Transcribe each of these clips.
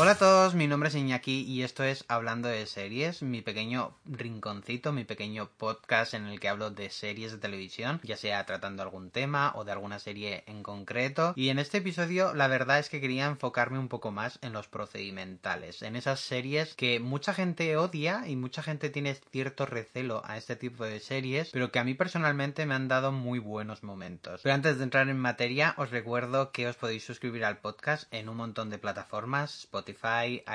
Hola a todos, mi nombre es Iñaki y esto es Hablando de Series, mi pequeño rinconcito, mi pequeño podcast en el que hablo de series de televisión, ya sea tratando algún tema o de alguna serie en concreto. Y en este episodio la verdad es que quería enfocarme un poco más en los procedimentales, en esas series que mucha gente odia y mucha gente tiene cierto recelo a este tipo de series, pero que a mí personalmente me han dado muy buenos momentos. Pero antes de entrar en materia, os recuerdo que os podéis suscribir al podcast en un montón de plataformas, Spotify,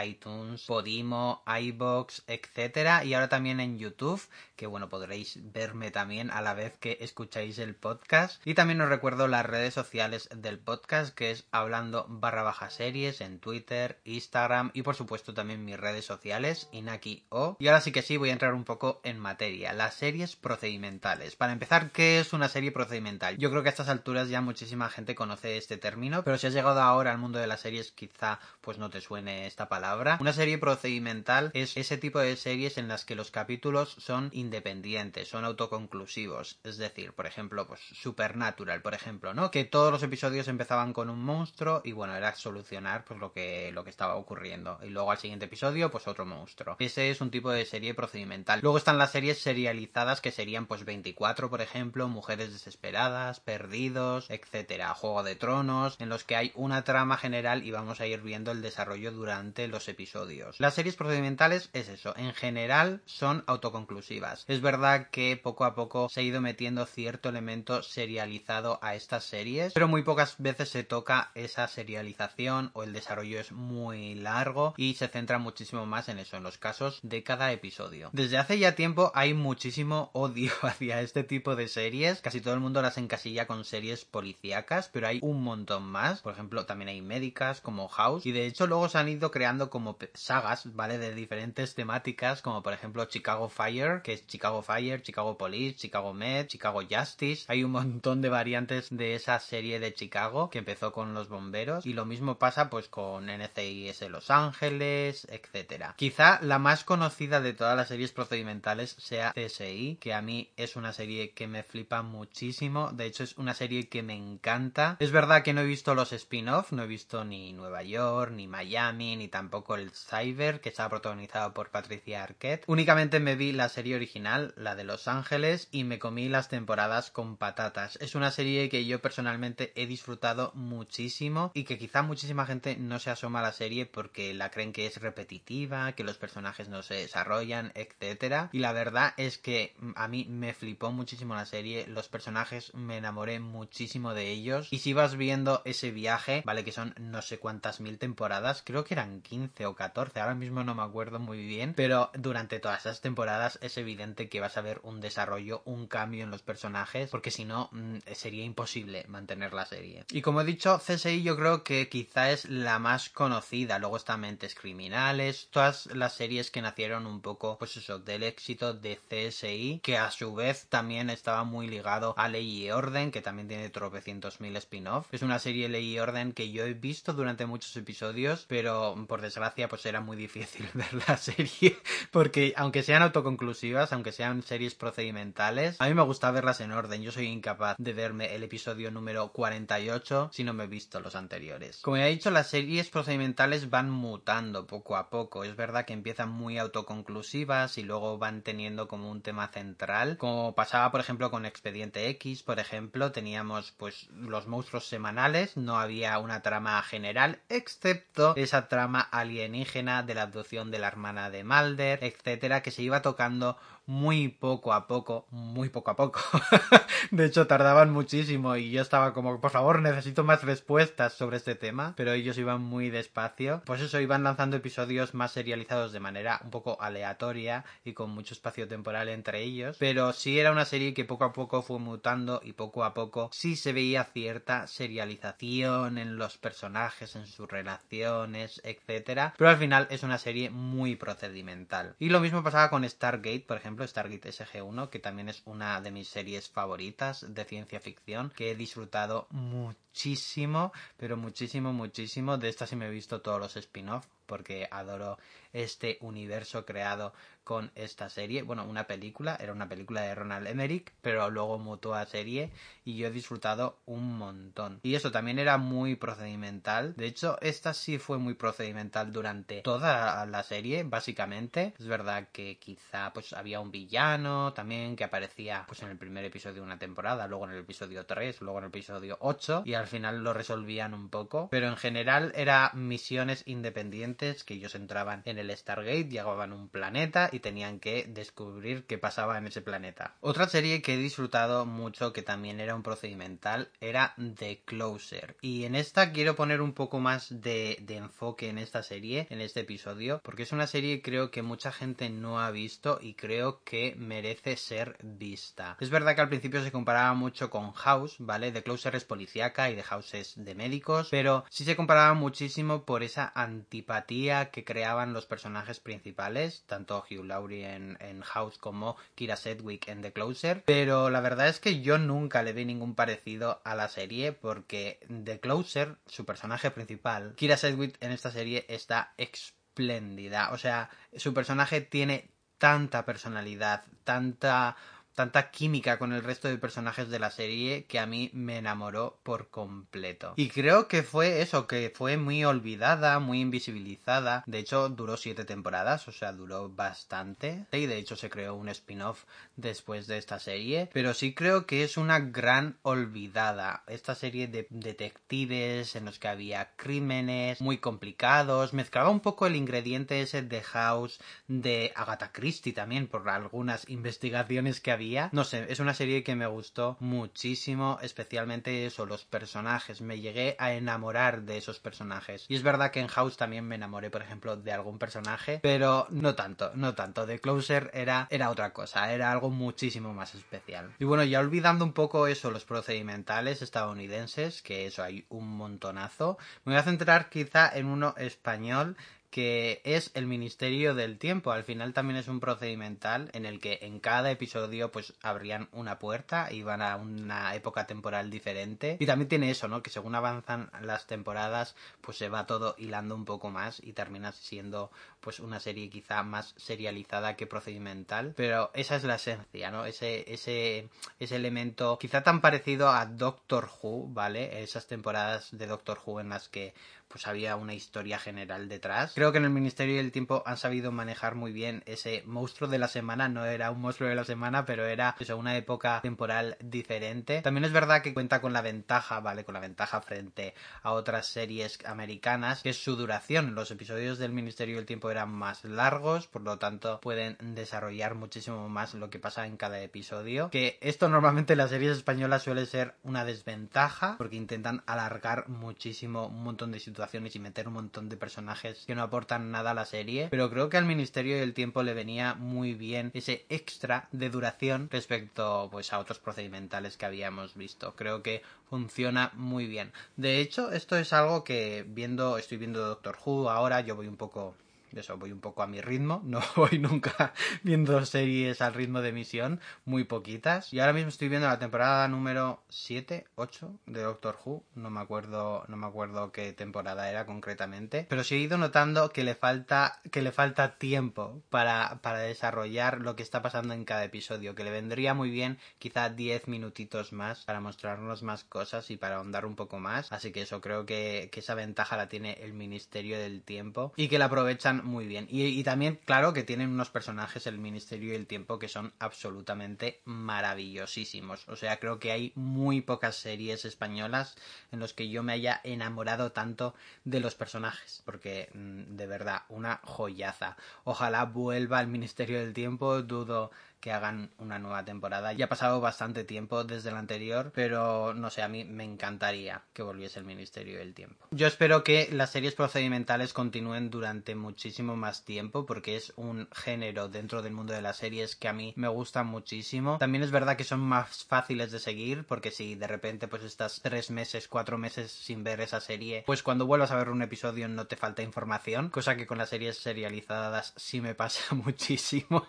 iTunes, Podimo, iBox, etcétera, y ahora también en YouTube, que bueno, podréis verme también a la vez que escucháis el podcast. Y también os recuerdo las redes sociales del podcast, que es hablando barra baja series en Twitter, Instagram y por supuesto también mis redes sociales, Inaki O. Y ahora sí que sí, voy a entrar un poco en materia. Las series procedimentales. Para empezar, ¿qué es una serie procedimental? Yo creo que a estas alturas ya muchísima gente conoce este término, pero si has llegado ahora al mundo de las series, quizá pues no te suene esta palabra. Una serie procedimental es ese tipo de series en las que los capítulos son independientes, son autoconclusivos. Es decir, por ejemplo, pues Supernatural, por ejemplo, ¿no? Que todos los episodios empezaban con un monstruo y bueno, era solucionar pues lo que, lo que estaba ocurriendo. Y luego al siguiente episodio, pues otro monstruo. Ese es un tipo de serie procedimental. Luego están las series serializadas que serían pues 24, por ejemplo, Mujeres Desesperadas, Perdidos, etcétera. Juego de Tronos, en los que hay una trama general y vamos a ir viendo el desarrollo durante los episodios. Las series procedimentales es eso, en general son autoconclusivas. Es verdad que poco a poco se ha ido metiendo cierto elemento serializado a estas series, pero muy pocas veces se toca esa serialización o el desarrollo es muy largo y se centra muchísimo más en eso, en los casos de cada episodio. Desde hace ya tiempo hay muchísimo odio hacia este tipo de series, casi todo el mundo las encasilla con series policíacas, pero hay un montón más, por ejemplo también hay médicas como House y de hecho luego han ido creando como sagas, ¿vale? De diferentes temáticas, como por ejemplo Chicago Fire, que es Chicago Fire, Chicago Police, Chicago Med, Chicago Justice. Hay un montón de variantes de esa serie de Chicago que empezó con los bomberos y lo mismo pasa pues con NCIS Los Ángeles, etcétera. Quizá la más conocida de todas las series procedimentales sea CSI, que a mí es una serie que me flipa muchísimo, de hecho es una serie que me encanta. Es verdad que no he visto los spin-off, no he visto ni Nueva York, ni Miami, ni tampoco el Cyber, que está protagonizado por Patricia Arquette. Únicamente me vi la serie original, la de Los Ángeles, y me comí las temporadas con patatas. Es una serie que yo personalmente he disfrutado muchísimo y que quizá muchísima gente no se asoma a la serie porque la creen que es repetitiva, que los personajes no se desarrollan, etcétera. Y la verdad es que a mí me flipó muchísimo la serie, los personajes me enamoré muchísimo de ellos. Y si vas viendo ese viaje, vale que son no sé cuántas mil temporadas, creo que eran 15 o 14, ahora mismo no me acuerdo muy bien, pero durante todas esas temporadas es evidente que vas a ver un desarrollo, un cambio en los personajes, porque si no mm, sería imposible mantener la serie. Y como he dicho, CSI yo creo que quizá es la más conocida, luego está Mentes Criminales, todas las series que nacieron un poco, pues eso, del éxito de CSI, que a su vez también estaba muy ligado a Ley y Orden, que también tiene tropecientos mil spin-off. Es una serie Ley y Orden que yo he visto durante muchos episodios, pero por desgracia pues era muy difícil ver la serie porque aunque sean autoconclusivas, aunque sean series procedimentales, a mí me gusta verlas en orden. Yo soy incapaz de verme el episodio número 48 si no me he visto los anteriores. Como ya he dicho, las series procedimentales van mutando poco a poco. Es verdad que empiezan muy autoconclusivas y luego van teniendo como un tema central, como pasaba por ejemplo con Expediente X, por ejemplo, teníamos pues los monstruos semanales, no había una trama general, excepto esa trama alienígena de la abducción de la hermana de Mulder, etcétera, que se iba tocando muy poco a poco, muy poco a poco. de hecho, tardaban muchísimo y yo estaba como, por favor, necesito más respuestas sobre este tema, pero ellos iban muy despacio. Pues eso, iban lanzando episodios más serializados de manera un poco aleatoria y con mucho espacio temporal entre ellos, pero sí era una serie que poco a poco fue mutando y poco a poco sí se veía cierta serialización en los personajes, en sus relaciones, etcétera, pero al final es una serie muy procedimental. Y lo mismo pasaba con Stargate, por ejemplo, Stargate SG-1, que también es una de mis series favoritas de ciencia ficción, que he disfrutado muchísimo, pero muchísimo, muchísimo. De esta sí me he visto todos los spin-off porque adoro este universo creado con esta serie. Bueno, una película, era una película de Ronald Emmerich, pero luego mutó a serie y yo he disfrutado un montón. Y eso también era muy procedimental. De hecho, esta sí fue muy procedimental durante toda la serie, básicamente. Es verdad que quizá pues había un villano también que aparecía pues en el primer episodio de una temporada, luego en el episodio 3, luego en el episodio 8 y al final lo resolvían un poco. Pero en general era misiones independientes que ellos entraban en el Stargate, llegaban a un planeta y tenían que descubrir qué pasaba en ese planeta. Otra serie que he disfrutado mucho, que también era un procedimental, era The Closer. Y en esta quiero poner un poco más de, de enfoque en esta serie, en este episodio, porque es una serie creo que mucha gente no ha visto y creo que merece ser vista. Es verdad que al principio se comparaba mucho con House, ¿vale? The Closer es policíaca y The House es de médicos, pero sí se comparaba muchísimo por esa antipatía que creaban los personajes principales, tanto Hugh Laurie en, en House como Kira Sedgwick en The Closer, pero la verdad es que yo nunca le vi ningún parecido a la serie porque The Closer, su personaje principal, Kira Sedgwick en esta serie está espléndida, o sea, su personaje tiene tanta personalidad, tanta tanta química con el resto de personajes de la serie que a mí me enamoró por completo. Y creo que fue eso, que fue muy olvidada, muy invisibilizada. De hecho, duró siete temporadas, o sea, duró bastante. Y de hecho se creó un spin-off después de esta serie. Pero sí creo que es una gran olvidada. Esta serie de detectives en los que había crímenes muy complicados. Mezclaba un poco el ingrediente ese de House, de Agatha Christie también, por algunas investigaciones que había no sé, es una serie que me gustó muchísimo, especialmente eso, los personajes. Me llegué a enamorar de esos personajes. Y es verdad que en House también me enamoré, por ejemplo, de algún personaje, pero no tanto, no tanto. The Closer era, era otra cosa, era algo muchísimo más especial. Y bueno, ya olvidando un poco eso, los procedimentales estadounidenses, que eso hay un montonazo, me voy a centrar quizá en uno español que es el Ministerio del Tiempo. Al final también es un procedimental en el que en cada episodio pues abrían una puerta y van a una época temporal diferente. Y también tiene eso, ¿no? Que según avanzan las temporadas pues se va todo hilando un poco más y termina siendo pues una serie quizá más serializada que procedimental. Pero esa es la esencia, ¿no? Ese, ese, ese elemento quizá tan parecido a Doctor Who, ¿vale? Esas temporadas de Doctor Who en las que pues había una historia general detrás. Creo que en el Ministerio del Tiempo han sabido manejar muy bien ese monstruo de la semana. No era un monstruo de la semana, pero era eso, una época temporal diferente. También es verdad que cuenta con la ventaja, ¿vale? Con la ventaja frente a otras series americanas, que es su duración. Los episodios del Ministerio del Tiempo eran más largos, por lo tanto pueden desarrollar muchísimo más lo que pasa en cada episodio. Que esto normalmente en las series españolas suele ser una desventaja, porque intentan alargar muchísimo un montón de situaciones y meter un montón de personajes que no aportan nada a la serie, pero creo que al Ministerio del Tiempo le venía muy bien ese extra de duración respecto pues a otros procedimentales que habíamos visto. Creo que funciona muy bien. De hecho, esto es algo que viendo, estoy viendo Doctor Who ahora, yo voy un poco eso, voy un poco a mi ritmo, no voy nunca viendo series al ritmo de emisión, muy poquitas. Y ahora mismo estoy viendo la temporada número 7, 8 de Doctor Who, no me acuerdo, no me acuerdo qué temporada era concretamente, pero sí he ido notando que le falta que le falta tiempo para para desarrollar lo que está pasando en cada episodio, que le vendría muy bien quizá 10 minutitos más para mostrarnos más cosas y para ahondar un poco más, así que eso creo que, que esa ventaja la tiene el Ministerio del Tiempo y que la aprovechan muy bien. Y, también, claro, que tienen unos personajes, el Ministerio y el Tiempo, que son absolutamente maravillosísimos. O sea, creo que hay muy pocas series españolas en los que yo me haya enamorado tanto de los personajes. Porque, mm, de verdad, una joyaza. Ojalá vuelva el Ministerio del Tiempo, dudo que hagan una nueva temporada. Ya ha pasado bastante tiempo desde la anterior, pero no sé, a mí me encantaría que volviese el Ministerio del Tiempo. Yo espero que las series procedimentales continúen durante muchísimo más tiempo, porque es un género dentro del mundo de las series que a mí me gusta muchísimo. También es verdad que son más fáciles de seguir, porque si de repente pues estás tres meses, cuatro meses sin ver esa serie, pues cuando vuelvas a ver un episodio no te falta información, cosa que con las series serializadas sí me pasa muchísimo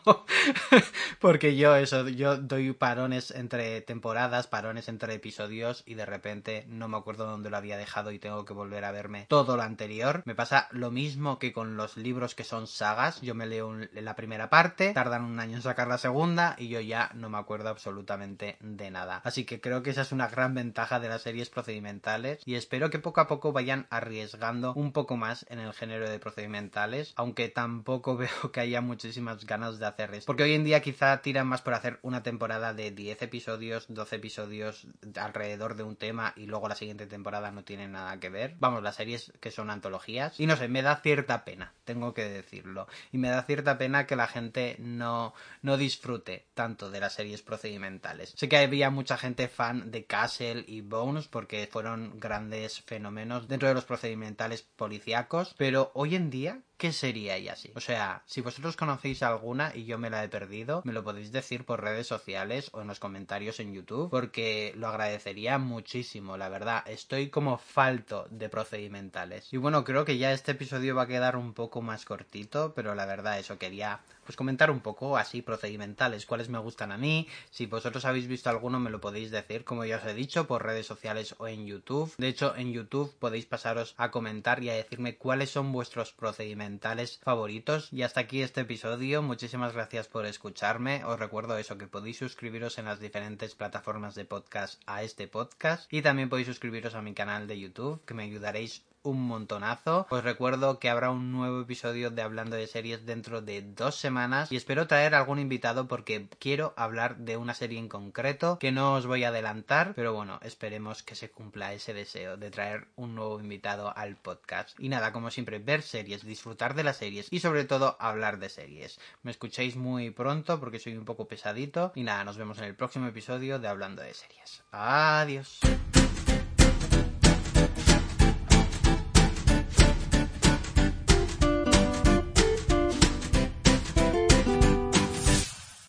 Porque yo eso, yo doy parones entre temporadas, parones entre episodios y de repente no me acuerdo dónde lo había dejado y tengo que volver a verme todo lo anterior. Me pasa lo mismo que con los libros que son sagas. Yo me leo la primera parte, tardan un año en sacar la segunda y yo ya no me acuerdo absolutamente de nada. Así que creo que esa es una gran ventaja de las series procedimentales y espero que poco a poco vayan arriesgando un poco más en el género de procedimentales, aunque tampoco veo que haya muchísimas ganas de hacer esto. Porque hoy en día tiran más por hacer una temporada de 10 episodios, 12 episodios alrededor de un tema y luego la siguiente temporada no tiene nada que ver. Vamos, las series que son antologías. Y no sé, me da cierta pena, tengo que decirlo. Y me da cierta pena que la gente no, no disfrute tanto de las series procedimentales. Sé que había mucha gente fan de Castle y Bones porque fueron grandes fenómenos dentro de los procedimentales policíacos, pero hoy en día ¿qué sería ella así? O sea, si vosotros conocéis alguna y yo me la he perdido, me lo podéis decir por redes sociales o en los comentarios en YouTube, porque lo agradecería muchísimo, la verdad. Estoy como falto de procedimentales. Y bueno, creo que ya este episodio va a quedar un poco más cortito, pero la verdad eso quería pues comentar un poco así procedimentales, cuáles me gustan a mí, si vosotros habéis visto alguno me lo podéis decir, como ya os he dicho, por redes sociales o en YouTube. De hecho, en YouTube podéis pasaros a comentar y a decirme cuáles son vuestros procedimentales favoritos. Y hasta aquí este episodio, muchísimas gracias por escucharme, os recuerdo eso, que podéis suscribiros en las diferentes plataformas de podcast a este podcast. Y también podéis suscribiros a mi canal de YouTube, que me ayudaréis un montonazo. Os recuerdo que habrá un nuevo episodio de Hablando de Series dentro de dos semanas y espero traer algún invitado porque quiero hablar de una serie en concreto que no os voy a adelantar, pero bueno, esperemos que se cumpla ese deseo de traer un nuevo invitado al podcast. Y nada, como siempre, ver series, disfrutar de las series y sobre todo hablar de series. Me escucháis muy pronto porque soy un poco pesadito y nada, nos vemos en el próximo episodio de Hablando de Series. Adiós.